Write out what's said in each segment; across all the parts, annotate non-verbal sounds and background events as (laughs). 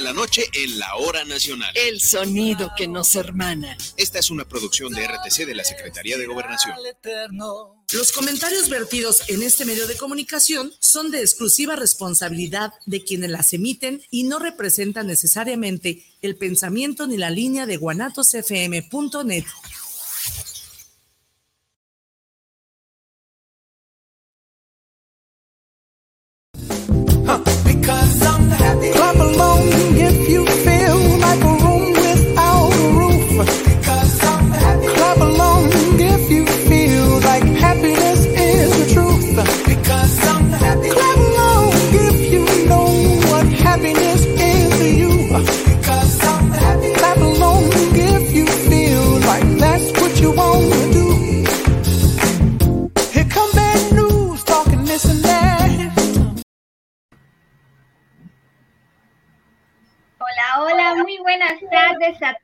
de la noche en la hora nacional. El sonido que nos hermana. Esta es una producción de RTC de la Secretaría de Gobernación. Los comentarios vertidos en este medio de comunicación son de exclusiva responsabilidad de quienes las emiten y no representan necesariamente el pensamiento ni la línea de guanatosfm.net.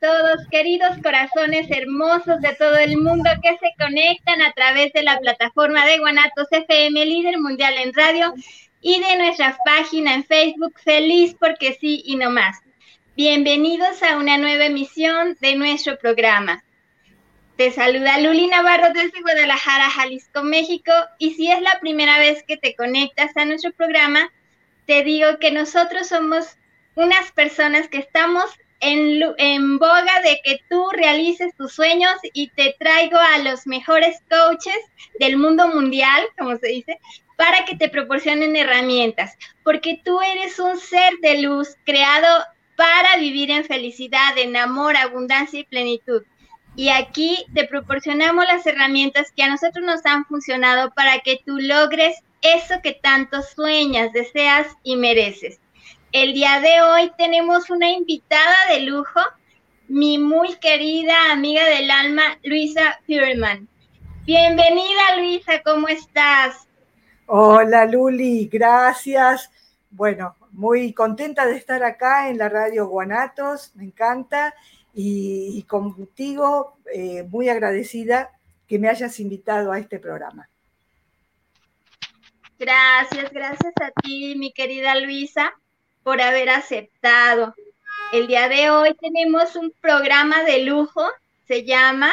todos, queridos corazones hermosos de todo el mundo que se conectan a través de la plataforma de Guanatos FM, líder mundial en radio, y de nuestra página en Facebook, Feliz porque sí y no más. Bienvenidos a una nueva emisión de nuestro programa. Te saluda Luli Navarro desde Guadalajara, Jalisco, México, y si es la primera vez que te conectas a nuestro programa, te digo que nosotros somos unas personas que estamos en, boga de que tú realices tus sueños y te traigo a los mejores coaches del mundo mundial, como se dice, para que te proporcionen herramientas, porque tú eres un ser de luz creado para vivir en felicidad, en amor, abundancia y plenitud. Y aquí te proporcionamos las herramientas que a nosotros nos han funcionado para que tú logres eso que tanto sueñas, deseas y mereces. El día de hoy tenemos una invitada de lujo, mi muy querida amiga del alma, Luisa Furman. Bienvenida, Luisa, ¿cómo estás? Hola, Luli, gracias. Bueno, muy contenta de estar acá en la radio Guanatos, me encanta. Y, contigo, eh, muy agradecida que me hayas invitado a este programa. Gracias, gracias a ti, mi querida Luisa por haber aceptado. El día de hoy tenemos un programa de lujo, se llama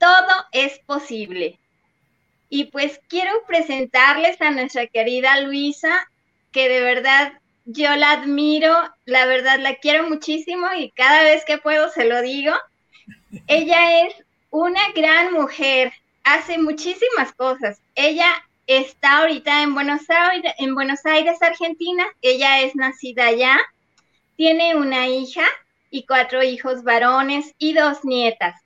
Todo es posible. Y pues quiero presentarles a nuestra querida Luisa, que de verdad yo la admiro, la verdad la quiero muchísimo y cada vez que puedo se lo digo. Ella es una gran mujer, hace muchísimas cosas. Ella está ahorita en Buenos Aires, Argentina. Ella es nacida allá. Tiene una hija y cuatro hijos varones y dos nietas.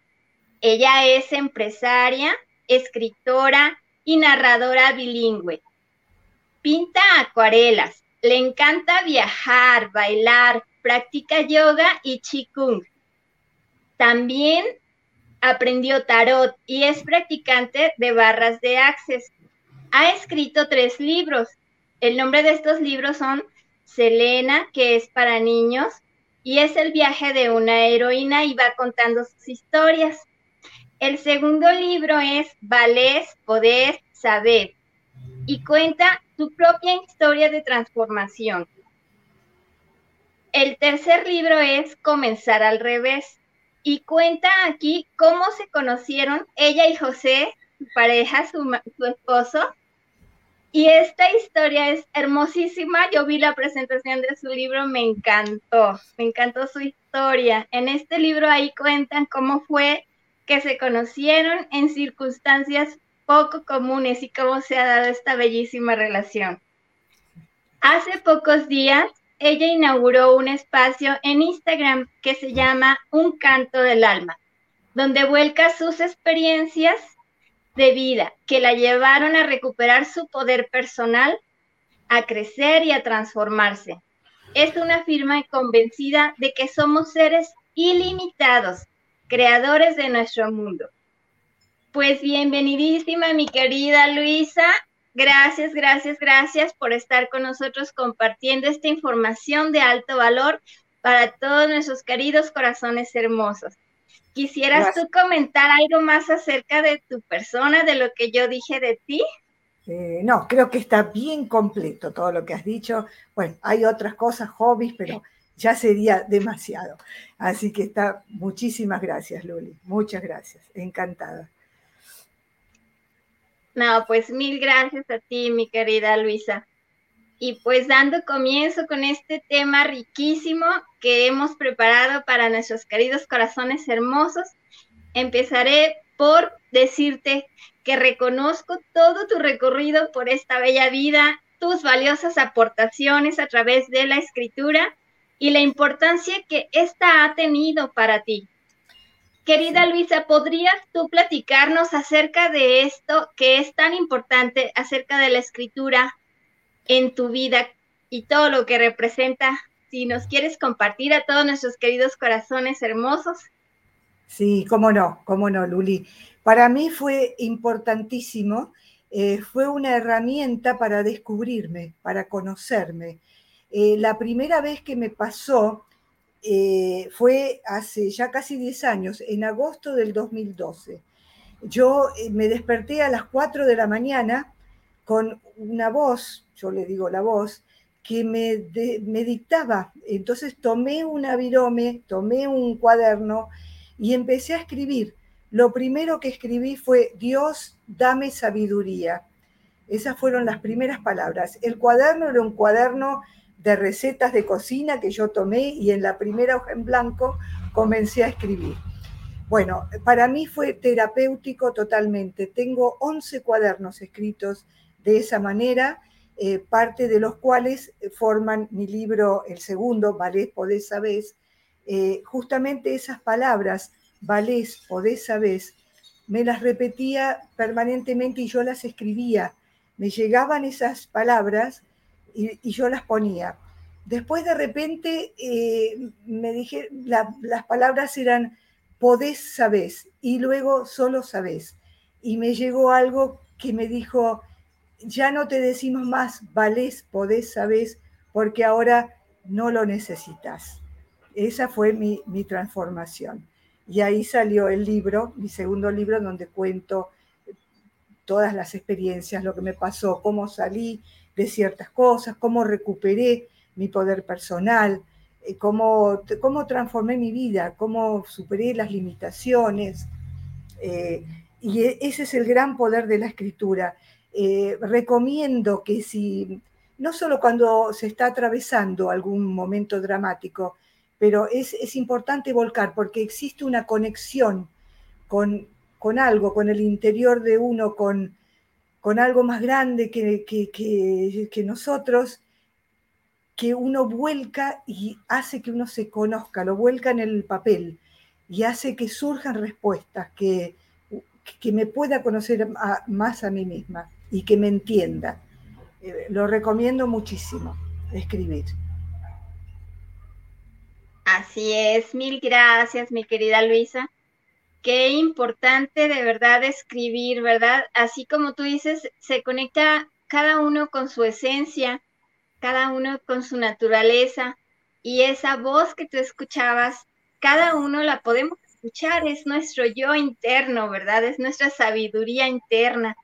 Ella es empresaria, escritora y narradora bilingüe. Pinta acuarelas, le encanta viajar, bailar, practica yoga y qigong. También aprendió tarot y es practicante de barras de access ha escrito tres libros. El nombre de estos libros son Selena, que es para niños, y es el viaje de una heroína y va contando sus historias. El segundo libro es Valés, Poder, Saber, y cuenta su propia historia de transformación. El tercer libro es Comenzar al revés, y cuenta aquí cómo se conocieron ella y José, su pareja, su, su esposo, y esta historia es hermosísima. Yo vi la presentación de su libro, me encantó, me encantó su historia. En este libro ahí cuentan cómo fue que se conocieron en circunstancias poco comunes y cómo se ha dado esta bellísima relación. Hace pocos días, ella inauguró un espacio en Instagram que se llama Un canto del alma, donde vuelca sus experiencias de vida que la llevaron a recuperar su poder personal, a crecer y a transformarse. Es una firma convencida de que somos seres ilimitados, creadores de nuestro mundo. Pues bienvenidísima mi querida Luisa. Gracias, gracias, gracias por estar con nosotros compartiendo esta información de alto valor para todos nuestros queridos corazones hermosos. ¿Quisieras tú comentar algo más acerca de tu persona, de lo que yo dije de ti? Eh, no, creo que está bien completo todo lo que has dicho. Bueno, hay otras cosas, hobbies, pero ya sería demasiado. Así que está, muchísimas gracias, Luli. Muchas gracias. Encantada. No, pues mil gracias a ti, mi querida Luisa. Y pues dando comienzo con este tema riquísimo que hemos preparado para nuestros queridos corazones hermosos, empezaré por decirte que reconozco todo tu recorrido por esta bella vida, tus valiosas aportaciones a través de la escritura y la importancia que ésta ha tenido para ti. Querida Luisa, ¿podrías tú platicarnos acerca de esto que es tan importante, acerca de la escritura en tu vida y todo lo que representa? Si nos quieres compartir a todos nuestros queridos corazones hermosos. Sí, cómo no, cómo no, Luli. Para mí fue importantísimo, eh, fue una herramienta para descubrirme, para conocerme. Eh, la primera vez que me pasó eh, fue hace ya casi 10 años, en agosto del 2012. Yo me desperté a las 4 de la mañana con una voz, yo le digo la voz, que me, me dictaba. Entonces tomé un virome, tomé un cuaderno y empecé a escribir. Lo primero que escribí fue, Dios, dame sabiduría. Esas fueron las primeras palabras. El cuaderno era un cuaderno de recetas de cocina que yo tomé y en la primera hoja en blanco comencé a escribir. Bueno, para mí fue terapéutico totalmente. Tengo 11 cuadernos escritos de esa manera, eh, parte de los cuales forman mi libro, el segundo, Valés, Podés, Sabés, eh, justamente esas palabras, valés, podés, sabés, me las repetía permanentemente y yo las escribía. Me llegaban esas palabras y, yo las ponía. Después de repente eh, me dije, las palabras eran podés, sabés, y luego solo sabés. Y me llegó algo que me dijo, ya no te decimos más valés, podés, sabés, porque ahora no lo necesitas. Esa fue mi, transformación. Y ahí salió el libro, mi segundo libro, donde cuento todas las experiencias, lo que me pasó, cómo salí de ciertas cosas, cómo recuperé mi poder personal, eh, cómo, transformé mi vida, cómo superé las limitaciones. Eh, y e, ese es el gran poder de la escritura. Eh, recomiendo que si, no solo cuando se está atravesando algún momento dramático, pero es, importante volcar porque existe una conexión con, algo, con el interior de uno, con, con algo más grande que, que, nosotros, que uno vuelca y hace que uno se conozca, lo vuelca en el papel y hace que surjan respuestas, que, que me pueda conocer más a mí misma y que me entienda. Eh, lo recomiendo muchísimo, escribir. Así es, mil gracias, mi querida Luisa. Qué importante de verdad escribir, ¿verdad? Así como tú dices, se conecta cada uno con su esencia, cada uno con su naturaleza y esa voz que tú escuchabas, cada uno la podemos escuchar, es nuestro yo interno, ¿verdad? Es nuestra sabiduría interna.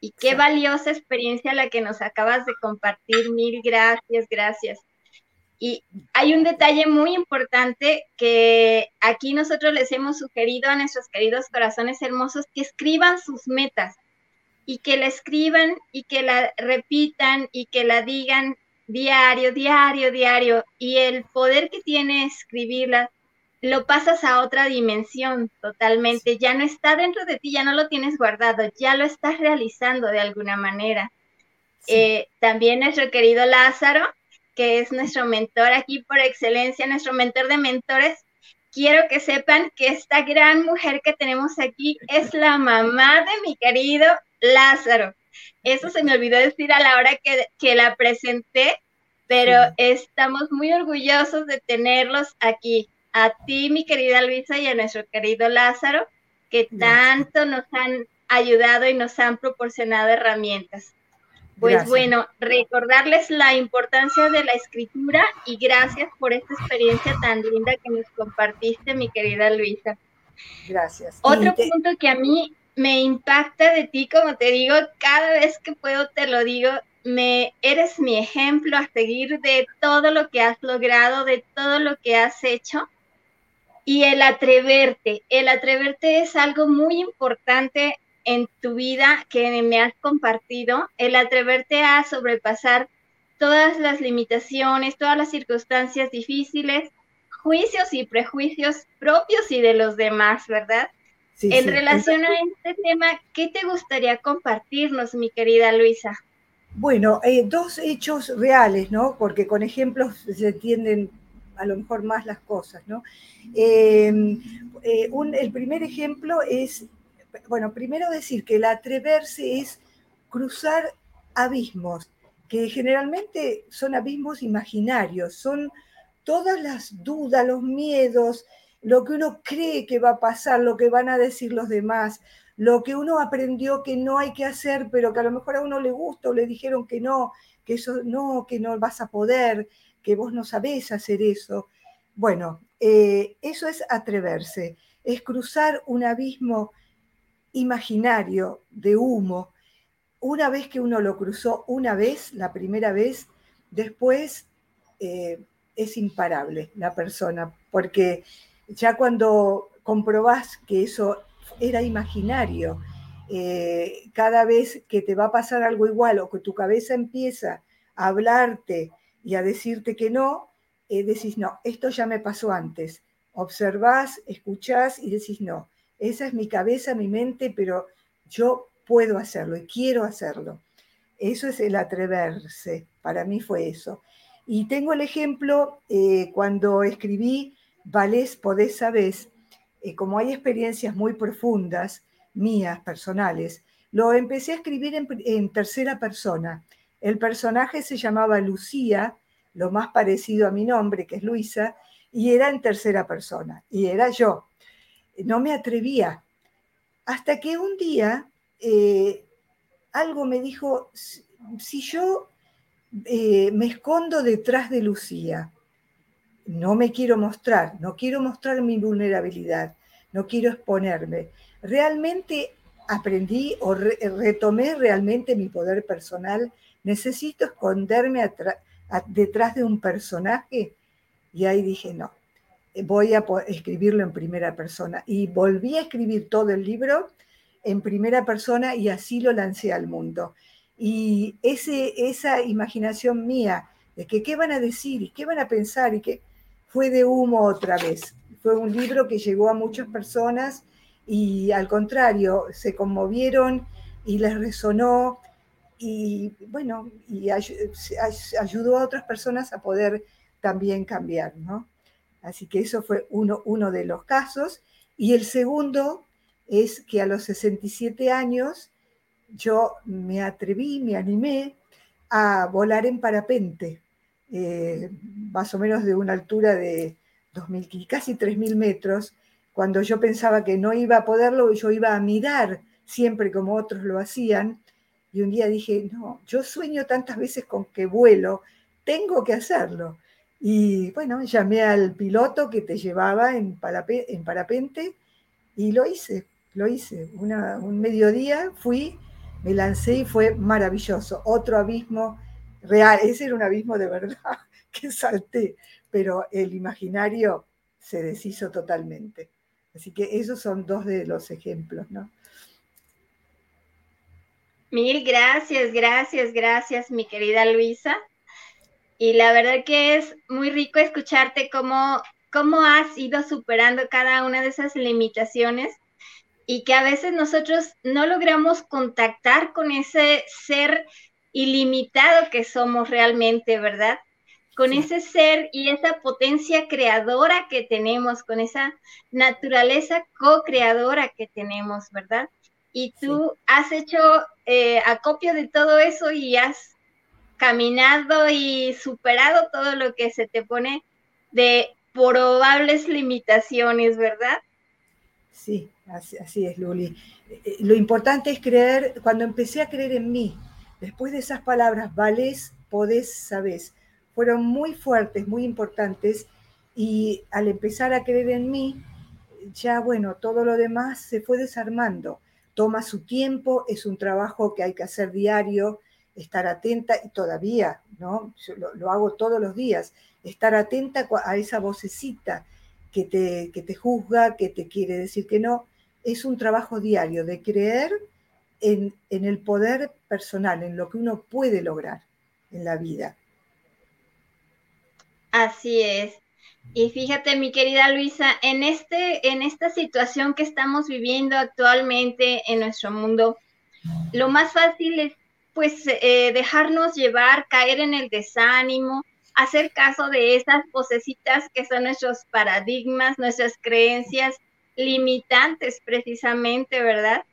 Y qué valiosa experiencia la que nos acabas de compartir. Mil gracias, gracias. Y hay un detalle muy importante que aquí nosotros les hemos sugerido a nuestros queridos corazones hermosos que escriban sus metas y que la escriban y que la repitan y que la digan diario, diario, diario. Y el poder que tiene escribirla lo pasas a otra dimensión totalmente. Ya no está dentro de ti, ya no lo tienes guardado, ya lo estás realizando de alguna manera. Eh, también nuestro querido Lázaro que es nuestro mentor aquí por excelencia, nuestro mentor de mentores, quiero que sepan que esta gran mujer que tenemos aquí es la mamá de mi querido Lázaro. Eso se me olvidó decir a la hora que, la presenté, pero estamos muy orgullosos de tenerlos aquí. A ti, mi querida Luisa, y a nuestro querido Lázaro, que tanto nos han ayudado y nos han proporcionado herramientas. Pues bueno, recordarles la importancia de la escritura y gracias por esta experiencia tan linda que nos compartiste, mi querida Luisa. Gracias. Otro punto que a mí me impacta de ti, como te digo, cada vez que puedo te lo digo, me eres mi ejemplo a seguir de todo lo que has logrado, de todo lo que has hecho. Y el atreverte, el atreverte es algo muy importante en tu vida que me has compartido, el atreverte a sobrepasar todas las limitaciones, todas las circunstancias difíciles, juicios y prejuicios propios y de los demás, ¿verdad? en relación a este tema, ¿qué te gustaría compartirnos, mi querida Luisa? Bueno, eh, dos hechos reales, ¿no? Porque con ejemplos se entienden a lo mejor más las cosas, ¿no? Eh, eh, el primer ejemplo es, bueno, primero decir que el atreverse es cruzar abismos, que generalmente son abismos imaginarios, son todas las dudas, los miedos, lo que uno cree que va a pasar, lo que van a decir los demás, lo que uno aprendió que no hay que hacer, pero que a lo mejor a uno le gusta o le dijeron que no, que eso no, que no vas a poder, que vos no sabés hacer eso. Bueno, eh, eso es atreverse, es cruzar un abismo imaginario de humo. Una vez que uno lo cruzó, una vez, la primera vez, después eh, es imparable la persona, porque ya cuando comprobás que eso era imaginario, eh, cada vez que te va a pasar algo igual o que tu cabeza empieza a hablarte y a decirte que no, eh, decís, no, esto ya me pasó antes. Observás, escuchás y decís, no, esa es mi cabeza, mi mente, pero yo puedo hacerlo y quiero hacerlo. Eso es el atreverse, para mí fue eso. Y tengo el ejemplo eh, cuando escribí Valés, podés, sabés, eh, como hay experiencias muy profundas, mías, personales, lo empecé a escribir en, tercera persona. El personaje se llamaba Lucía, lo más parecido a mi nombre, que es Luisa, y era en tercera persona, y era yo. No me atrevía. Hasta que un día eh, algo me dijo, si yo eh, me escondo detrás de Lucía, no me quiero mostrar, no quiero mostrar mi vulnerabilidad, no quiero exponerme. Realmente aprendí o retomé realmente mi poder personal. Necesito esconderme detrás de un personaje. Y ahí dije, no, voy a escribirlo en primera persona. Y volví a escribir todo el libro en primera persona y así lo lancé al mundo. Y ese, esa imaginación mía de que qué van a decir y qué van a pensar y que fue de humo otra vez. Fue un libro que llegó a muchas personas y al contrario, se conmovieron y les resonó y bueno, y ayudó a otras personas a poder también cambiar, ¿no? Así que eso fue uno, uno de los casos. Y el segundo es que a los 67 años yo me atreví, me animé a volar en parapente. Eh, más o menos de una altura de 2.000, casi 3.000 metros, cuando yo pensaba que no iba a poderlo, yo iba a mirar siempre como otros lo hacían, y un día dije, no, yo sueño tantas veces con que vuelo, tengo que hacerlo. Y bueno, llamé al piloto que te llevaba en, en parapente y lo hice, lo hice. un mediodía fui, me lancé y fue maravilloso. Otro abismo real, ese era un abismo de verdad (laughs) que salté, pero el imaginario se deshizo totalmente. Así que esos son dos de los ejemplos, ¿no? Mil gracias, gracias, gracias, mi querida Luisa. Y la verdad que es muy rico escucharte cómo, cómo has ido superando cada una de esas limitaciones y que a veces nosotros no logramos contactar con ese ser ilimitado que somos realmente, ¿verdad? Con ese ser y esa potencia creadora que tenemos, con esa naturaleza co-creadora que tenemos, ¿verdad? Y tú has hecho eh, acopio de todo eso y has caminado y superado todo lo que se te pone de probables limitaciones, ¿verdad? Sí, así, así es, Luli. Eh, eh, lo importante es creer, cuando empecé a creer en mí, Después de esas palabras, valés, podés, sabés, fueron muy fuertes, muy importantes, y al empezar a creer en mí, ya bueno, todo lo demás se fue desarmando. Toma su tiempo, es un trabajo que hay que hacer diario, estar atenta, y todavía, ¿no? Yo lo, hago todos los días, estar atenta a esa vocecita que te, que te juzga, que te quiere decir que no, es un trabajo diario de creer en, en el poder personal, en lo que uno puede lograr en la vida. Así es. Y fíjate, mi querida Luisa, en, este, en esta situación que estamos viviendo actualmente en nuestro mundo, lo más fácil es pues eh, dejarnos llevar, caer en el desánimo, hacer caso de esas vocecitas que son nuestros paradigmas, nuestras creencias limitantes precisamente, ¿verdad?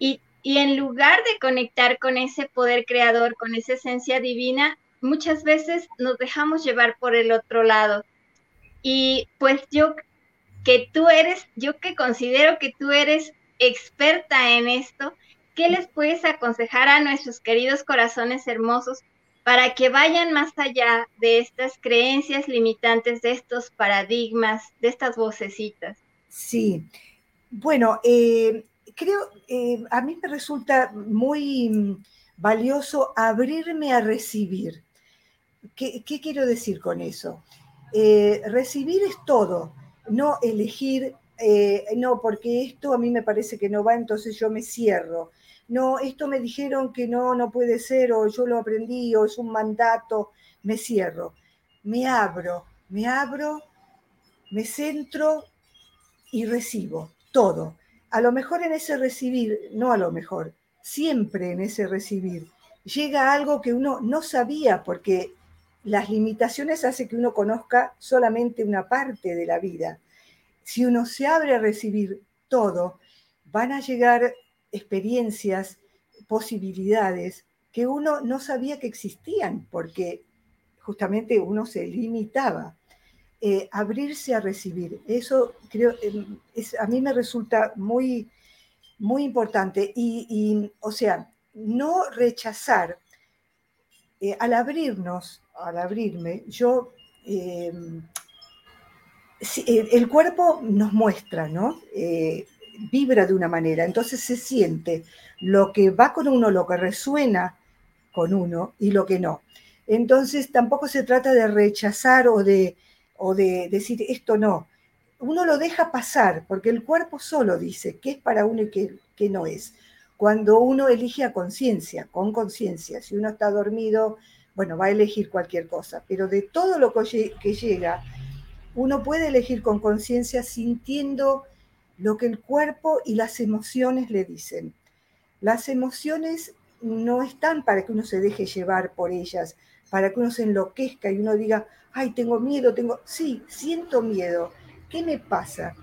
Y, y en lugar de conectar con ese poder creador, con esa esencia divina, muchas veces nos dejamos llevar por el otro lado. Y pues yo que tú eres, yo que considero que tú eres experta en esto, ¿qué les puedes aconsejar a nuestros queridos corazones hermosos para que vayan más allá de estas creencias limitantes, de estos paradigmas, de estas vocecitas? Sí, bueno, eh, creo, eh, a mí me resulta muy valioso abrirme a recibir. ¿Qué, quiero decir con eso? Eh, recibir es todo, no elegir, no, porque esto a mí me parece que no va, entonces yo me cierro no, esto me dijeron que no, no puede ser, o yo lo aprendí, o es un mandato, me cierro. Me abro, me abro, me centro y recibo todo. A lo mejor en ese recibir, no a lo mejor, siempre en ese recibir, llega algo que uno no sabía porque las limitaciones hacen que uno conozca solamente una parte de la vida. Si uno se abre a recibir todo, van a llegar experiencias, posibilidades que uno no sabía que existían, porque justamente uno se limitaba. Eh, abrirse a recibir, eso creo, em, es, a mí me resulta muy, muy importante. Y, o sea, no rechazar, eh, al abrirnos, al abrirme, yo, em, el cuerpo nos muestra, ¿no? Eh, vibra de una manera, entonces se siente lo que va con uno, lo que resuena con uno y lo que no. Entonces tampoco se trata de rechazar o de, o de decir esto no. Uno lo deja pasar porque el cuerpo solo dice qué es para uno y qué, no es. Cuando uno elige a conciencia, con conciencia, si uno está dormido, bueno, va a elegir cualquier cosa, pero de todo lo que llega, uno puede elegir con conciencia sintiendo lo que el cuerpo y las emociones le dicen. Las emociones no están para que uno se deje llevar por ellas, para que uno se enloquezca y uno diga, ay, tengo miedo, tengo, sí, siento miedo. ¿Qué me pasa?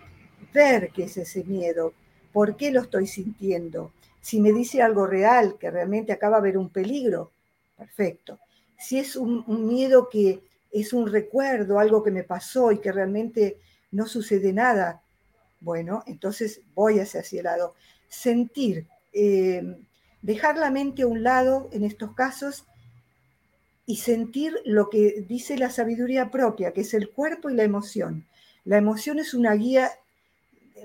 Ver qué es ese miedo, por qué lo estoy sintiendo. Si me dice algo real, que realmente acaba de haber un peligro, perfecto. Si es un, miedo que es un recuerdo, algo que me pasó y que realmente no sucede nada, bueno, entonces voy hacia ese lado. Sentir, eh, dejar la mente a un lado en estos casos y sentir lo que dice la sabiduría propia, que es el cuerpo y la emoción. La emoción es una guía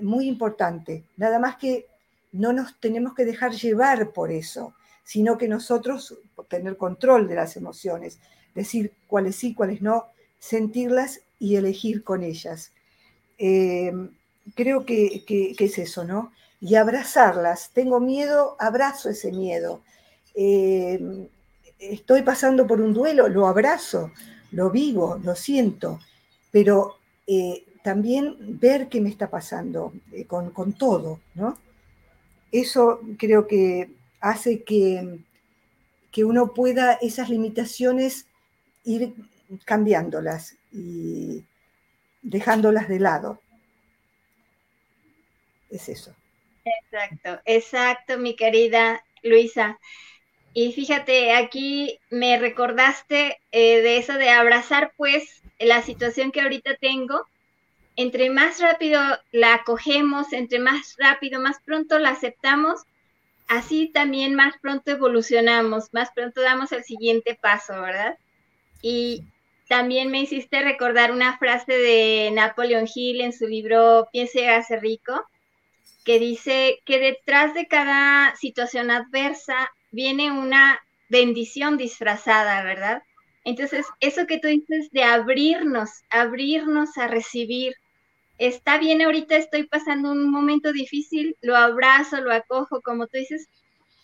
muy importante, nada más que no nos tenemos que dejar llevar por eso, sino que nosotros tener control de las emociones, decir cuáles sí, cuáles no, sentirlas y elegir con ellas. Eh, creo que, es eso, ¿no? Y abrazarlas. Tengo miedo, abrazo ese miedo. Eh, estoy pasando por un duelo, lo abrazo, lo vivo, lo siento, pero eh, también ver qué me está pasando con, con, todo, ¿no? Eso creo que hace que, que uno pueda esas limitaciones ir cambiándolas y dejándolas de lado es eso. Exacto, exacto, mi querida Luisa. Y fíjate, aquí me recordaste eh, de eso de abrazar pues la situación que ahorita tengo. Entre más rápido la acogemos, entre más rápido, más pronto la aceptamos, así también más pronto evolucionamos, más pronto damos el siguiente paso, ¿verdad? Y también me hiciste recordar una frase de Napoleon Hill en su libro Piense y hace rico, que dice que detrás de cada situación adversa viene una bendición disfrazada, ¿verdad? Entonces, eso que tú dices de abrirnos, abrirnos a recibir, está bien, ahorita estoy pasando un momento difícil, lo abrazo, lo acojo, como tú dices,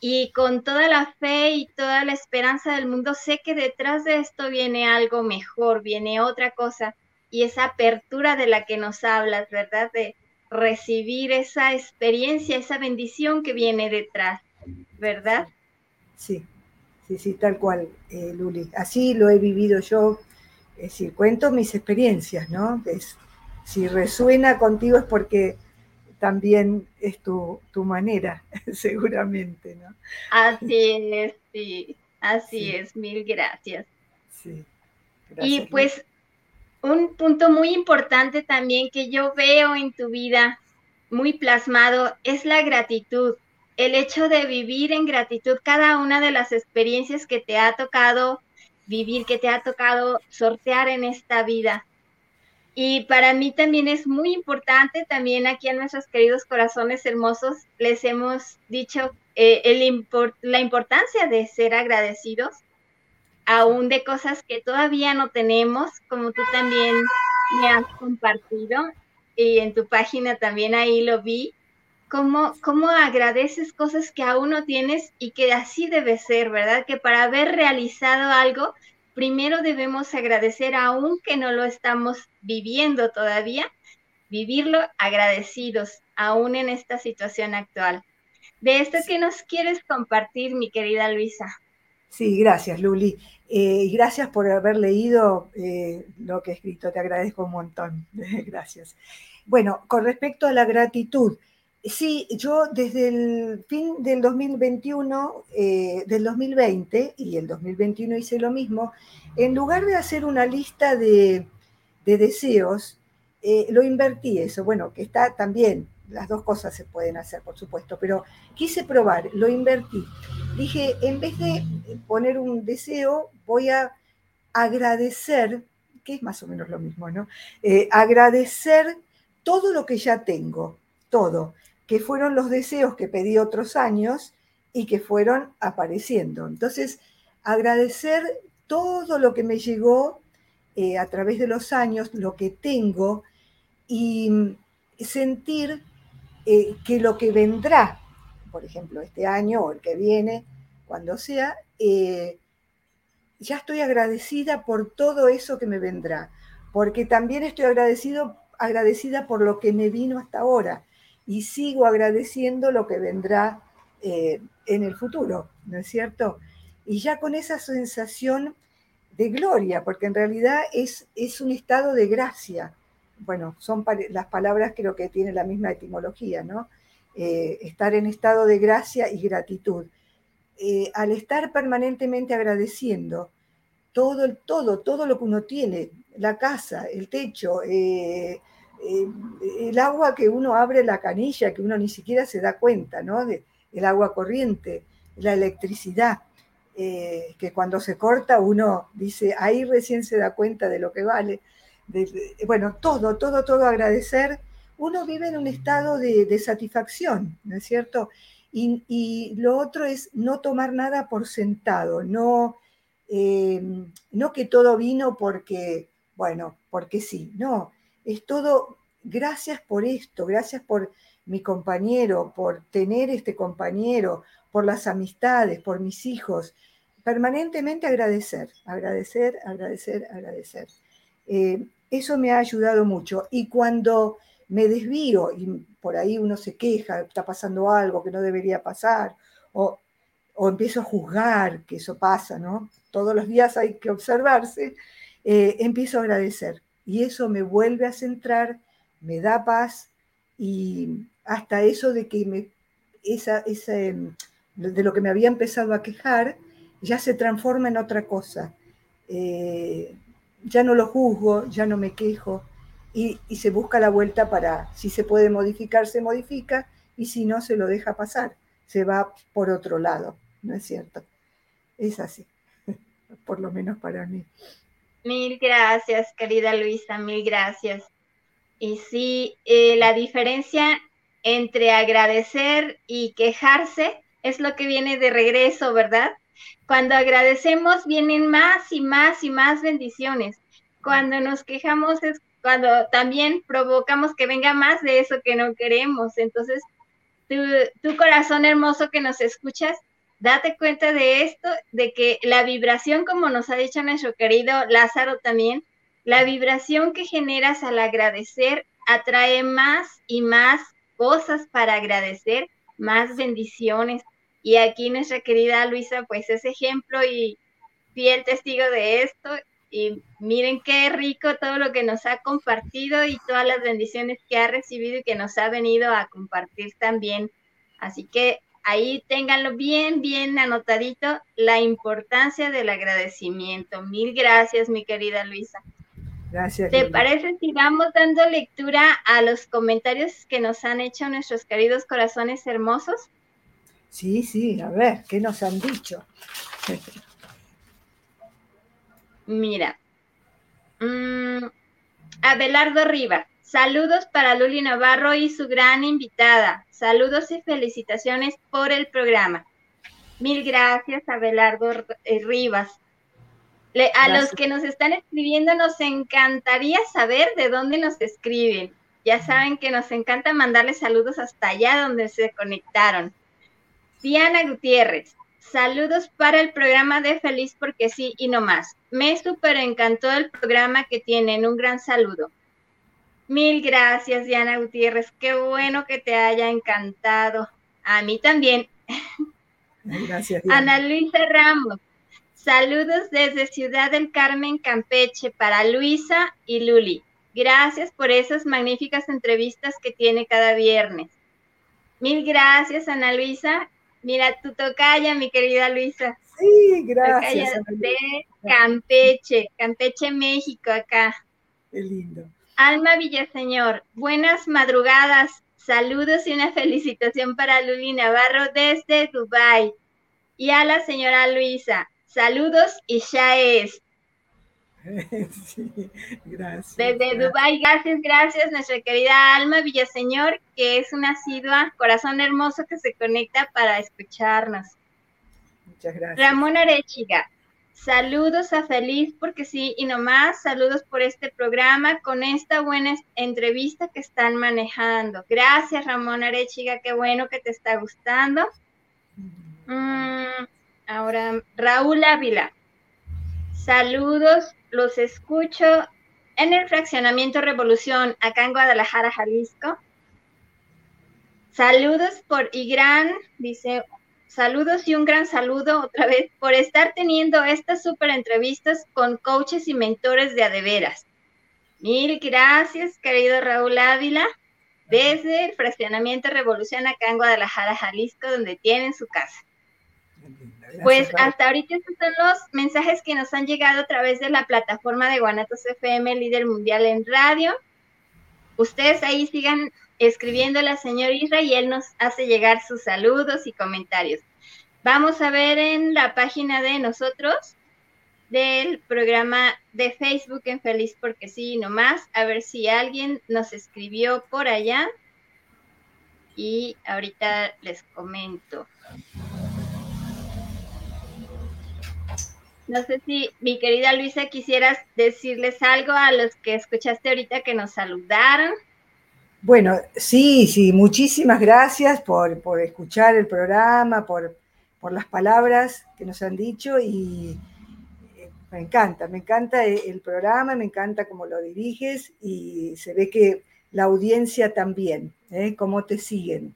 y con toda la fe y toda la esperanza del mundo, sé que detrás de esto viene algo mejor, viene otra cosa, y esa apertura de la que nos hablas, ¿verdad? De recibir esa experiencia, esa bendición que viene detrás, ¿verdad? Sí, sí, sí, tal cual, eh, Luli. Así lo he vivido yo, es decir, cuento mis experiencias, ¿no? Si resuena contigo es porque también es tu, manera, (laughs) seguramente, ¿no? Así es, sí, así es, mil gracias. Sí. y pues un punto muy importante también que yo veo en tu vida muy plasmado es la gratitud, el hecho de vivir en gratitud cada una de las experiencias que te ha tocado vivir, que te ha tocado sortear en esta vida. Y para mí también es muy importante, también aquí a nuestros queridos corazones hermosos les hemos dicho eh, el la importancia de ser agradecidos, aún de cosas que todavía no tenemos, como tú también me has compartido y en tu página también ahí lo vi, cómo, cómo agradeces cosas que aún no tienes y que así debe ser, ¿verdad? Que para haber realizado algo primero debemos agradecer aunque no lo estamos viviendo todavía, vivirlo agradecidos aún en esta situación actual. De esto que nos quieres compartir, mi querida Luisa. Sí, gracias, Luli. Eh, gracias por haber leído eh, lo que he escrito. Te agradezco un montón. (laughs) gracias. Bueno, con respecto a la gratitud, Sí, yo desde el fin del 2021, eh, del 2020 y el 2021 hice lo mismo, en lugar de hacer una lista de, deseos, eh, lo invertí eso. Bueno, que está también, las dos cosas se pueden hacer, por supuesto, pero quise probar, lo invertí. Dije, en vez de poner un deseo, voy a agradecer, que es más o menos lo mismo, ¿no? Eh, agradecer todo lo que ya tengo, todo que fueron los deseos que pedí otros años y que fueron apareciendo. Entonces, agradecer todo lo que me llegó eh, a través de los años, lo que tengo, y sentir eh, que lo que vendrá, por ejemplo, este año o el que viene, cuando sea, eh, ya estoy agradecida por todo eso que me vendrá, porque también estoy agradecido, agradecida por lo que me vino hasta ahora y sigo agradeciendo lo que vendrá eh, en el futuro, ¿no es cierto? Y ya con esa sensación de gloria, porque en realidad es, es un estado de gracia. Bueno, son las palabras creo que tienen la misma etimología, ¿no? Eh, estar en estado de gracia y gratitud. Eh, al estar permanentemente agradeciendo todo, todo, todo lo que uno tiene, la casa, el techo, el agua que uno abre la canilla, que uno ni siquiera se da cuenta, ¿no? De, el agua corriente, la electricidad, eh, que cuando se corta uno dice, ahí recién se da cuenta de lo que vale. bueno, todo, todo, todo agradecer. Uno vive en un estado de, satisfacción, ¿no es cierto? Y, lo otro es no tomar nada por sentado, no, eh, no que todo vino porque, bueno, porque sí, no, es todo, gracias por esto, gracias por mi compañero, por tener este compañero, por las amistades, por mis hijos. Permanentemente agradecer, agradecer, agradecer, agradecer. Eh, eso me ha ayudado mucho. Y cuando me desvío y por ahí uno se queja, está pasando algo que no debería pasar, o, empiezo a juzgar que eso pasa, ¿no? Todos los días hay que observarse, eh, empiezo a agradecer y eso me vuelve a centrar, me da paz y hasta eso de que me, esa, em, de lo que me había empezado a quejar ya se transforma en otra cosa. Eh, ya no lo juzgo, ya no me quejo y, y, se busca la vuelta para, si se puede modificar, se modifica y si no, se lo deja pasar, se va por otro lado, ¿no es cierto? Es así, (laughs) por lo menos para mí. Mil gracias, querida Luisa, mil gracias. Y sí, eh, la diferencia entre agradecer y quejarse es lo que viene de regreso, ¿verdad? Cuando agradecemos vienen más y más y más bendiciones. Cuando nos quejamos es cuando también provocamos que venga más de eso que no queremos. Entonces, tu, tu corazón hermoso que nos escuchas, date cuenta de esto, de que la vibración, como nos ha dicho nuestro querido Lázaro también, la vibración que generas al agradecer atrae más y más cosas para agradecer, más bendiciones. Y aquí nuestra querida Luisa, pues es ejemplo y fiel testigo de esto. Y miren qué rico todo lo que nos ha compartido y todas las bendiciones que ha recibido y que nos ha venido a compartir también. Así que ahí ténganlo bien, bien anotadito, la importancia del agradecimiento. Mil gracias, mi querida Luisa. Gracias. ¿Te parece si vamos dando lectura a los comentarios que nos han hecho nuestros queridos corazones hermosos? Sí, sí, a ver, ¿qué nos han dicho? (laughs) Mira, mm, Abelardo Riva, saludos para Luli Navarro y su gran invitada. Saludos y felicitaciones por el programa. Mil gracias, Abelardo eh, Rivas a los que nos están escribiendo nos encantaría saber de dónde nos escriben. Ya saben que nos encanta mandarles saludos hasta allá donde se conectaron. Diana Gutiérrez, saludos para el programa de Feliz porque sí y no más. Me súper encantó el programa que tienen. Un gran saludo. Mil gracias, Diana Gutiérrez. Qué bueno que te haya encantado. A mí también. Gracias. Ana Luisa Ramos. Saludos desde Ciudad del Carmen, Campeche, para Luisa y Luli. Gracias por esas magníficas entrevistas que tiene cada viernes. Mil gracias, Ana Luisa. Mira, tu tocaya, mi querida Luisa. Sí, gracias. de Campeche, Campeche, México, acá. Qué lindo. Alma Villaseñor, buenas madrugadas. Saludos y una felicitación para Luli Navarro desde Dubai. Y a la señora Luisa, Saludos y ya es. (laughs) Sí, gracias. Desde Dubái, gracias, gracias, nuestra querida Alma Villaseñor, que es una asidua, corazón hermoso que se conecta para escucharnos. Muchas gracias. Ramón Arechiga, saludos a Feliz, porque sí, y nomás, saludos por este programa, con esta buena entrevista que están manejando. Gracias, Ramón Arechiga, qué bueno que te está gustando. Mm, Ahora, Raúl Ávila. Saludos, los escucho en el fraccionamiento Revolución, acá en Guadalajara, Jalisco. Saludos por y gran, dice, saludos y un gran saludo otra vez por estar teniendo estas súper entrevistas con coaches y mentores de adeveras. Mil gracias, querido Raúl Ávila, desde el fraccionamiento Revolución acá en Guadalajara, Jalisco, donde tienen su casa. Pues hasta ahorita estos son los mensajes que nos han llegado a través de la plataforma de Guanatos FM, líder mundial en radio. Ustedes ahí sigan escribiéndole al señor Isra y él nos hace llegar sus saludos y comentarios. Vamos a ver en la página de nosotros del programa de Facebook en Feliz porque sí, nomás, a ver si alguien nos escribió por allá. Y ahorita les comento. No sé si mi querida Luisa quisieras decirles algo a los que escuchaste ahorita que nos saludaron. Bueno, sí, sí, muchísimas gracias por, escuchar el programa, por, las palabras que nos han dicho y eh, me encanta, me encanta el programa, me encanta cómo lo diriges y se ve que la audiencia también, ¿eh? cómo te siguen.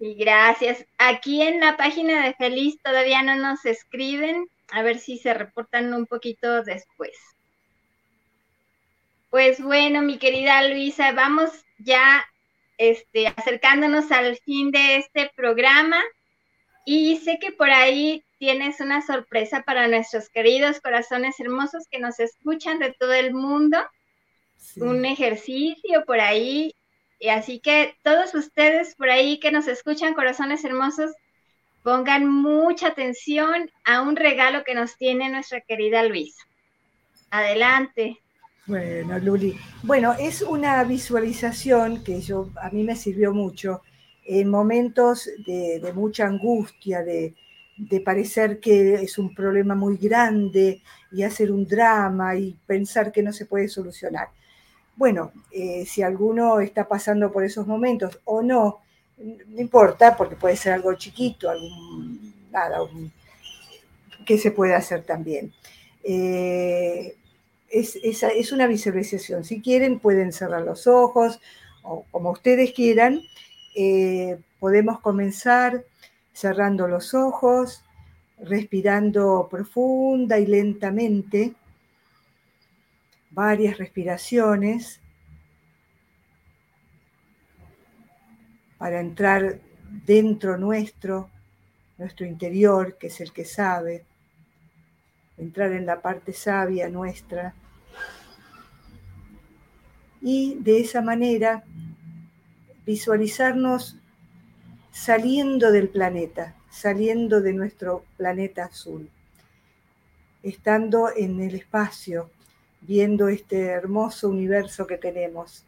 Y gracias. Aquí en la página de Feliz todavía no nos escriben. A ver si se reportan un poquito después. Pues bueno, mi querida Luisa, vamos ya este, acercándonos al fin de este programa. Y sé que por ahí tienes una sorpresa para nuestros queridos corazones hermosos que nos escuchan de todo el mundo. Un ejercicio por ahí y así que todos ustedes por ahí que nos escuchan, corazones hermosos, pongan mucha atención a un regalo que nos tiene nuestra querida Luisa. Adelante. Bueno, Luli. Bueno, es una visualización que yo a mí me sirvió mucho en momentos de, mucha angustia, de, parecer que es un problema muy grande y hacer un drama y pensar que no se puede solucionar. Bueno, eh, si alguno está pasando por esos momentos o no, no importa, porque puede ser algo chiquito, algún, nada, que se puede hacer también. Eh, es, es, una visualización. Si quieren, pueden cerrar los ojos o como ustedes quieran. Eh, podemos comenzar cerrando los ojos, respirando profunda y lentamente, varias respiraciones para entrar dentro nuestro, nuestro interior, que es el que sabe, entrar en la parte sabia nuestra y de esa manera visualizarnos saliendo del planeta, saliendo de nuestro planeta azul, estando en el espacio, viendo este hermoso universo que tenemos,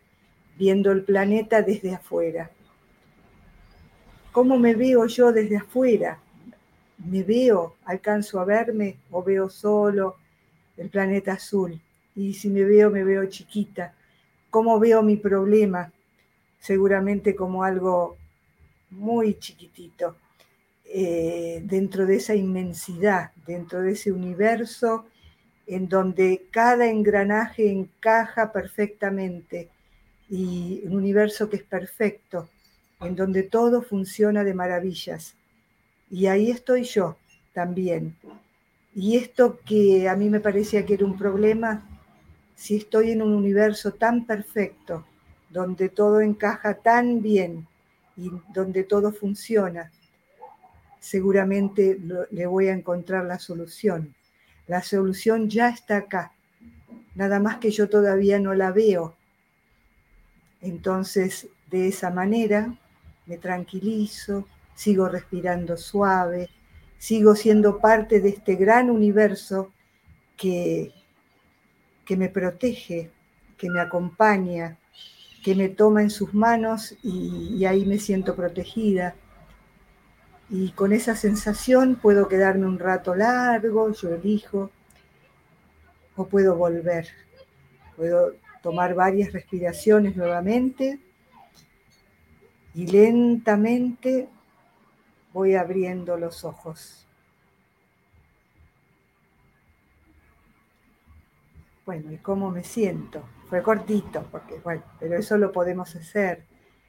viendo el planeta desde afuera. ¿Cómo me veo yo desde afuera? ¿Me veo, alcanzo a verme o veo solo el planeta azul? Y si me veo, me veo chiquita cómo veo mi problema, seguramente como algo muy chiquitito, eh, dentro de esa inmensidad, dentro de ese universo en donde cada engranaje encaja perfectamente y un universo que es perfecto, en donde todo funciona de maravillas. Y ahí estoy yo también. Y esto que a mí me parecía que era un problema, si estoy en un universo tan perfecto, donde todo encaja tan bien y donde todo funciona, seguramente le voy a encontrar la solución. La solución ya está acá, nada más que yo todavía no la veo. Entonces, de esa manera, me tranquilizo, sigo respirando suave, sigo siendo parte de este gran universo que que me protege, que me acompaña, que me toma en sus manos y, ahí me siento protegida. Y con esa sensación puedo quedarme un rato largo, yo elijo, o puedo volver. Puedo tomar varias respiraciones nuevamente y lentamente voy abriendo los ojos. Bueno, ¿y cómo me siento? Fue cortito, porque bueno, pero eso lo podemos hacer.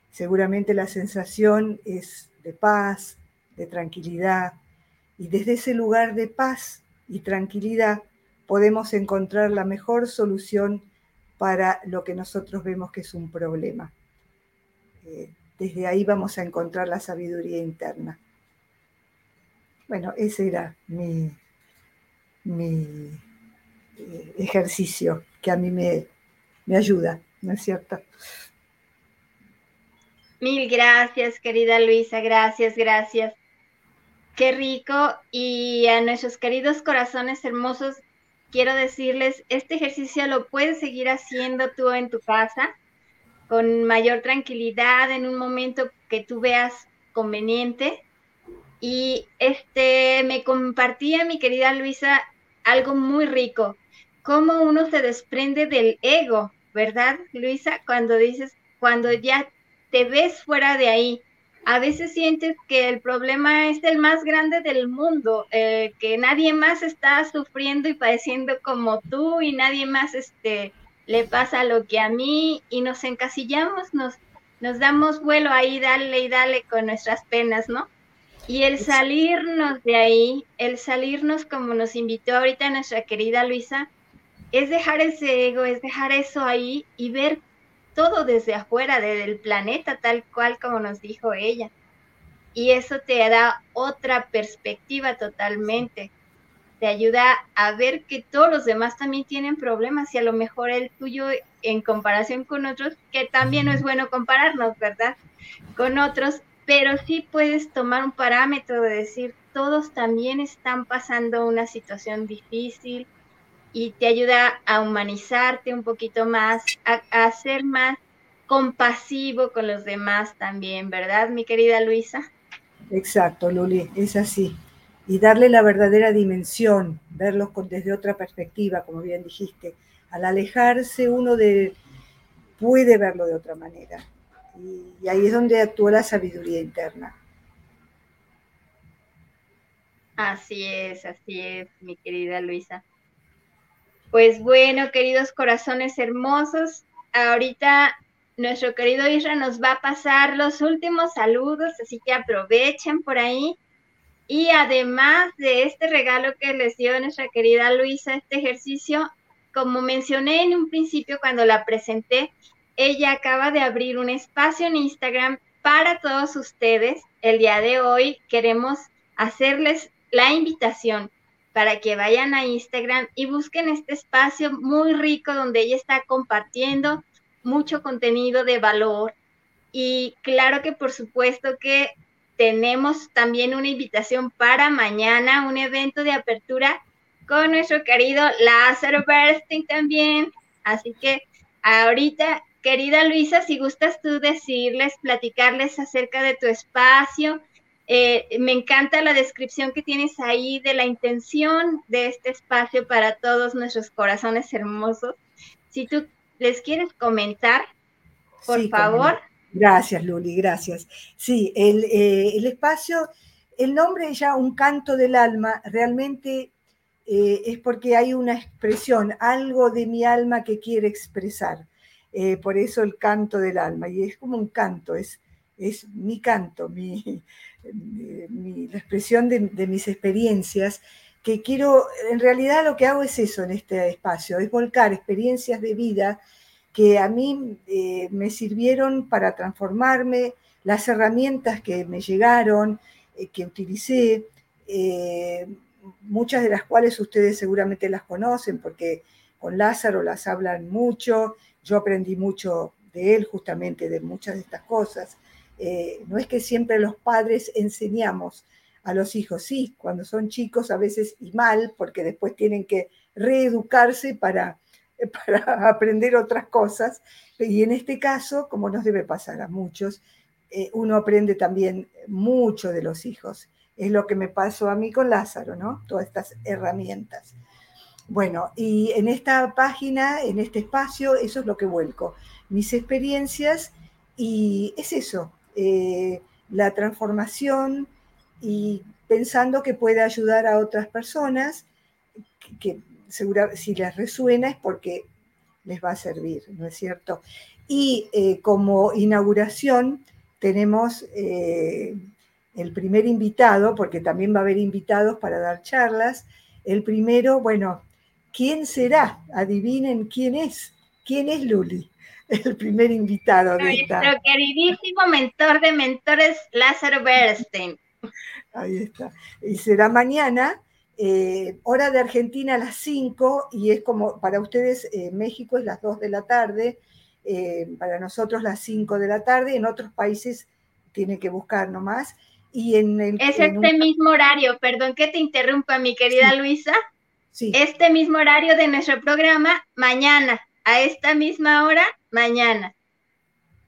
Seguramente la sensación es de paz, de tranquilidad, y desde ese lugar de paz y tranquilidad podemos encontrar la mejor solución para lo que nosotros vemos que es un problema. Eh, desde ahí vamos a encontrar la sabiduría interna. Bueno, ese era mi, mi ejercicio que a mí me, me ayuda, ¿no es cierto? Mil gracias, querida Luisa, gracias, gracias. Qué rico. Y a nuestros queridos corazones hermosos, quiero decirles, este ejercicio lo puedes seguir haciendo tú en tu casa con mayor tranquilidad en un momento que tú veas conveniente. Y este me compartía mi querida Luisa algo muy rico cómo uno se desprende del ego, ¿verdad, Luisa? Cuando dices, cuando ya te ves fuera de ahí, a veces sientes que el problema es el más grande del mundo, eh, que nadie más está sufriendo y padeciendo como tú y nadie más este, le pasa lo que a mí y nos encasillamos, nos, nos damos vuelo ahí, dale y dale con nuestras penas, ¿no? Y el salirnos de ahí, el salirnos como nos invitó ahorita nuestra querida Luisa, es dejar ese ego, es dejar eso ahí y ver todo desde afuera, desde el planeta, tal cual como nos dijo ella. Y eso te da otra perspectiva totalmente. Te ayuda a ver que todos los demás también tienen problemas y a lo mejor el tuyo en comparación con otros, que también no es bueno compararnos, ¿verdad? Con otros, pero sí puedes tomar un parámetro de decir, todos también están pasando una situación difícil, y te ayuda a humanizarte un poquito más, a, ser más compasivo con los demás también, ¿verdad, mi querida Luisa? Exacto, Luli, es así. Y darle la verdadera dimensión, verlos desde otra perspectiva, como bien dijiste. Al alejarse uno de, puede verlo de otra manera. Y, ahí es donde actúa la sabiduría interna. Así es, así es, mi querida Luisa. Pues bueno, queridos corazones hermosos, ahorita nuestro querido Isra nos va a pasar los últimos saludos, así que aprovechen por ahí. Y además de este regalo que les dio nuestra querida Luisa, este ejercicio, como mencioné en un principio cuando la presenté, ella acaba de abrir un espacio en Instagram para todos ustedes. El día de hoy queremos hacerles la invitación para que vayan a Instagram y busquen este espacio muy rico donde ella está compartiendo mucho contenido de valor. Y claro que por supuesto que tenemos también una invitación para mañana, un evento de apertura con nuestro querido Lázaro Bernstein también. Así que ahorita, querida Luisa, si gustas tú decirles, platicarles acerca de tu espacio. Eh, me encanta la descripción que tienes ahí de la intención de este espacio para todos nuestros corazones hermosos. Si tú les quieres comentar, por favor. Gracias, Luli, gracias. Sí, eh, el, espacio, el nombre ya Un canto del alma, realmente eh, es porque hay una expresión, algo de mi alma que quiere expresar. Eh, por eso el canto del alma, y es como un canto, es, es mi canto, mi, la expresión de, de mis experiencias que quiero, en realidad lo que hago es eso en este espacio, es volcar experiencias de vida que a mí eh, me sirvieron para transformarme, las herramientas que me llegaron, eh, que utilicé, eh, muchas de las cuales ustedes seguramente las conocen porque con Lázaro las hablan mucho, yo aprendí mucho de él justamente, de muchas de estas cosas. No es que siempre los padres enseñamos, a los hijos, sí, cuando son chicos a veces y mal, porque después tienen que reeducarse para, (laughs) para aprender otras cosas. Y en este caso, como nos debe pasar a muchos, eh, uno aprende también mucho de los hijos. Es lo que me pasó a mí con Lázaro, ¿no? Todas estas herramientas. Bueno, y en esta página, en este espacio, eso es lo que vuelco. Mis experiencias y es eso, eh, la transformación, y pensando que puede ayudar a otras personas, que, si les resuena es porque les va a servir, ¿no es cierto? Y eh, como inauguración tenemos eh, el primer invitado, porque también va a haber invitados para dar charlas. El primero, bueno, ¿quién será? Adivinen quién es. ¿Quién es Luli? (laughs) El primer invitado de esta. Nuestro queridísimo mentor de mentores, Lázaro Bernstein. Ahí está. Y será mañana, eh, hora de Argentina a las 5, y es como para ustedes eh, México es las 2 de la tarde, eh, para nosotros las 5 de la tarde, en otros países tiene que buscar nomás. Y en el, es este mismo horario, perdón que te interrumpa, mi querida Luisa. Sí. Este mismo horario de nuestro programa, mañana, a esta misma hora, mañana.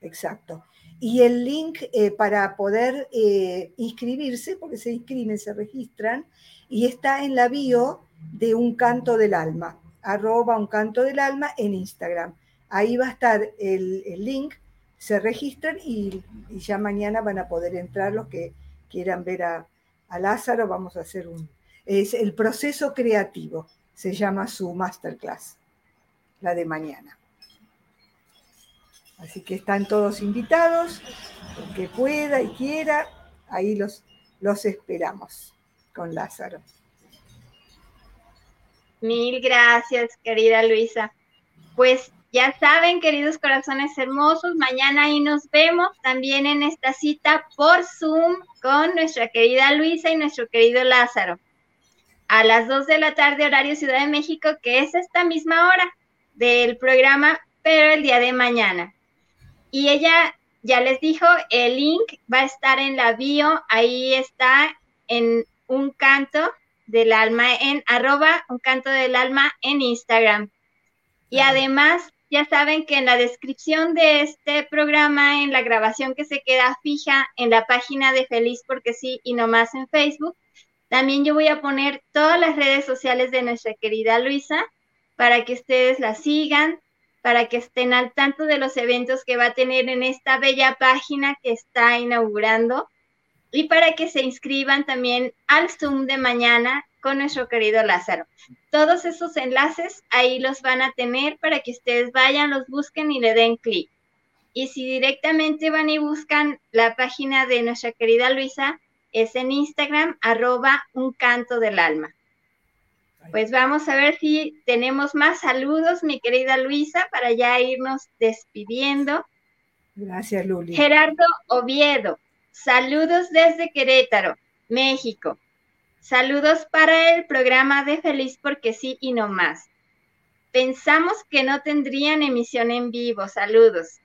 Exacto y el link eh, para poder eh, inscribirse, porque se inscriben, se registran, y está en la bio de Un Canto del Alma, arroba Un Canto del Alma en Instagram. Ahí va a estar el, link, se registran y, ya mañana van a poder entrar los que quieran ver a, a Lázaro. Vamos a hacer un... Es el proceso creativo, se llama su masterclass, la de mañana. Así que están todos invitados, que pueda y quiera, ahí los, los esperamos con Lázaro. Mil gracias, querida Luisa. Pues ya saben, queridos corazones hermosos, mañana ahí nos vemos también en esta cita por Zoom con nuestra querida Luisa y nuestro querido Lázaro. A las 2 de la tarde, horario Ciudad de México, que es esta misma hora del programa, pero el día de mañana. Y ella ya les dijo, el link va a estar en la bio, ahí está en un canto del alma en arroba un canto del alma en Instagram. Y además ya saben que en la descripción de este programa, en la grabación que se queda fija en la página de Feliz porque sí y no más en Facebook, también yo voy a poner todas las redes sociales de nuestra querida Luisa para que ustedes la sigan, para que estén al tanto de los eventos que va a tener en esta bella página que está inaugurando y para que se inscriban también al Zoom de mañana con nuestro querido Lázaro. Todos esos enlaces ahí los van a tener para que ustedes vayan, los busquen y le den clic. Y si directamente van y buscan la página de nuestra querida Luisa, es en Instagram, arroba un canto del alma. Pues vamos a ver si tenemos más saludos, mi querida Luisa, para ya irnos despidiendo. Gracias, Luli. Gerardo Oviedo, saludos desde Querétaro, México. Saludos para el programa de Feliz porque sí y no más. Pensamos que no tendrían emisión en vivo. Saludos.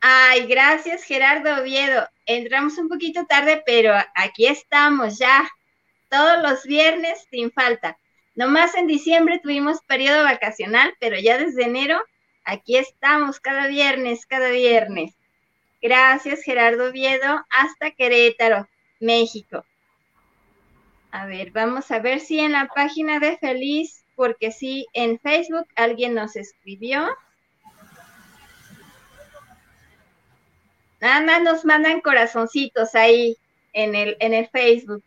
Ay, gracias Gerardo Oviedo. Entramos un poquito tarde, pero aquí estamos ya. Todos los viernes sin falta. Nomás en diciembre tuvimos periodo vacacional, pero ya desde enero aquí estamos cada viernes, cada viernes. Gracias Gerardo Oviedo, hasta Querétaro, México. A ver, vamos a ver si en la página de Feliz, porque sí, en Facebook alguien nos escribió. Nada más nos mandan corazoncitos ahí en el, en el Facebook.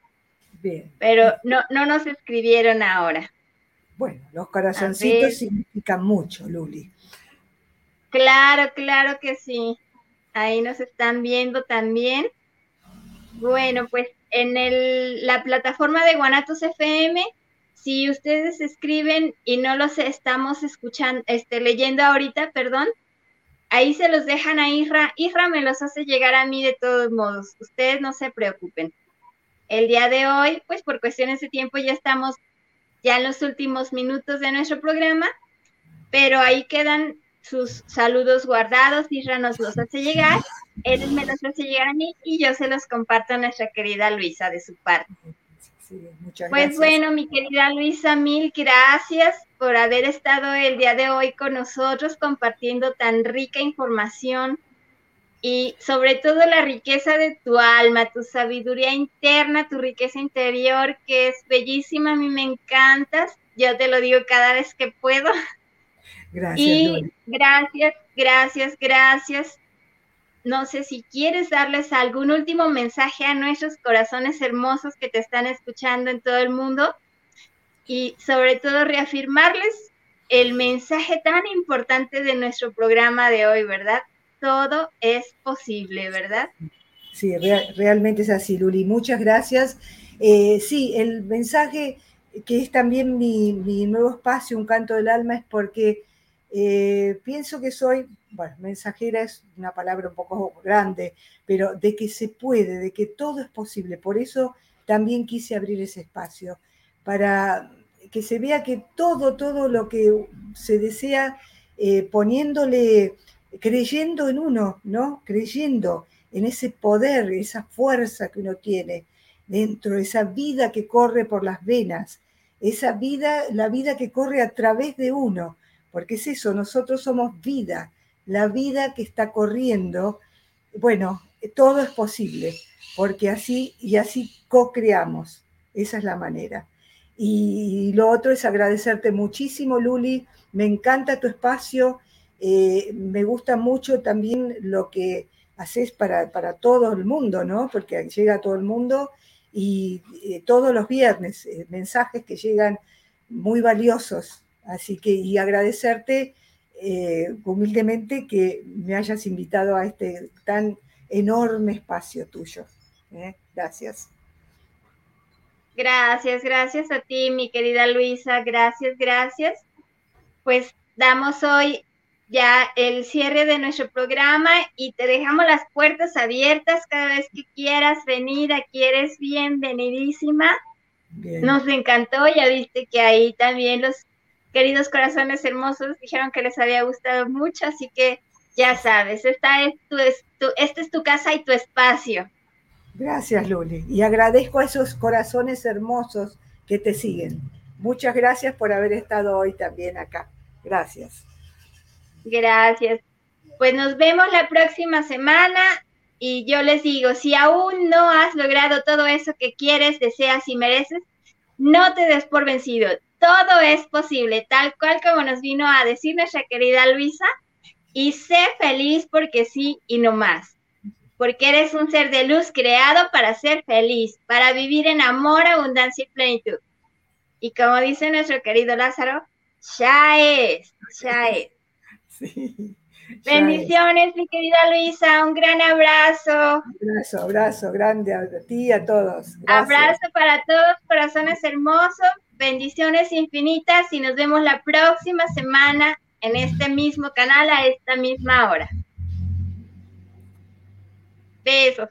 Bien. Pero no, no nos escribieron ahora. Bueno, los corazoncitos significan mucho, Luli. Claro, claro que sí. Ahí nos están viendo también. Bueno, pues en el, la plataforma de Guanatos FM, si ustedes escriben y no los estamos escuchando, este, leyendo ahorita, perdón, ahí se los dejan a Isra. Isra me los hace llegar a mí de todos modos. Ustedes no se preocupen. El día de hoy, pues por cuestiones de tiempo ya estamos ya en los últimos minutos de nuestro programa, pero ahí quedan sus saludos guardados. Isra nos los hace llegar él me los hace llegar a mí y yo se los comparto a nuestra querida Luisa de su parte. pues bueno, mi querida Luisa, mil gracias por haber estado el día de hoy con nosotros compartiendo tan rica información y sobre todo la riqueza de tu alma, tu sabiduría interna, tu riqueza interior, que es bellísima, a mí me encantas, yo te lo digo cada vez que puedo. Gracias. Y gracias, gracias, gracias no sé si quieres darles algún último mensaje a nuestros corazones hermosos que te están escuchando en todo el mundo y sobre todo reafirmarles el mensaje tan importante de nuestro programa de hoy, ¿verdad? Todo es posible, ¿verdad? Sí, realmente es así, Luli. Muchas gracias. Eh, sí, el mensaje que es también mi, mi, nuevo espacio, Un Canto del Alma, es porque eh, pienso que soy bueno, mensajera es una palabra un poco grande, pero de que se puede, de que todo es posible. Por eso también quise abrir ese espacio, para que se vea que todo, todo lo que se desea, eh, poniéndole, creyendo en uno, ¿no? Creyendo en ese poder, esa fuerza que uno tiene dentro, esa vida que corre por las venas, esa vida, la vida que corre a través de uno, porque es eso, nosotros somos vida, la vida que está corriendo, bueno, todo es posible, porque así y así co-creamos, esa es la manera. Y lo otro es agradecerte muchísimo, Luli, me encanta tu espacio, eh, me gusta mucho también lo que haces para, todo el mundo, ¿no? Porque llega a todo el mundo y eh, todos los viernes eh, mensajes que llegan muy valiosos. Así que, y agradecerte humildemente que me hayas invitado a este tan enorme espacio tuyo. Gracias. Gracias, gracias a ti, mi querida Luisa. Gracias, gracias. Pues damos hoy ya el cierre de nuestro programa y te dejamos las puertas abiertas cada vez que quieras venir. Aquí eres bienvenidísima. Nos encantó, ya viste que ahí también los queridos corazones hermosos, dijeron que les había gustado mucho, así que ya sabes, esta es tu, esta es tu casa y tu espacio. Gracias, Luli. Y agradezco a esos corazones hermosos que te siguen. Muchas gracias por haber estado hoy también acá. Gracias. Gracias. Pues nos vemos la próxima semana y yo les digo, si aún no has logrado todo eso que quieres, deseas y mereces, no te des por vencido. Todo es posible, tal cual como nos vino a decir nuestra querida Luisa, y sé feliz porque sí y no más. Porque eres un ser de luz creado para ser feliz, para vivir en amor, abundancia y plenitud. Y como dice nuestro querido Lázaro, ya es, ya es. (laughs) Sí. Bendiciones, mi querida Luisa, un gran abrazo. Abrazo, abrazo grande a ti y a todos. Abrazo para todos, corazones hermosos, bendiciones infinitas y nos vemos la próxima semana en este mismo canal a esta misma hora. Besos.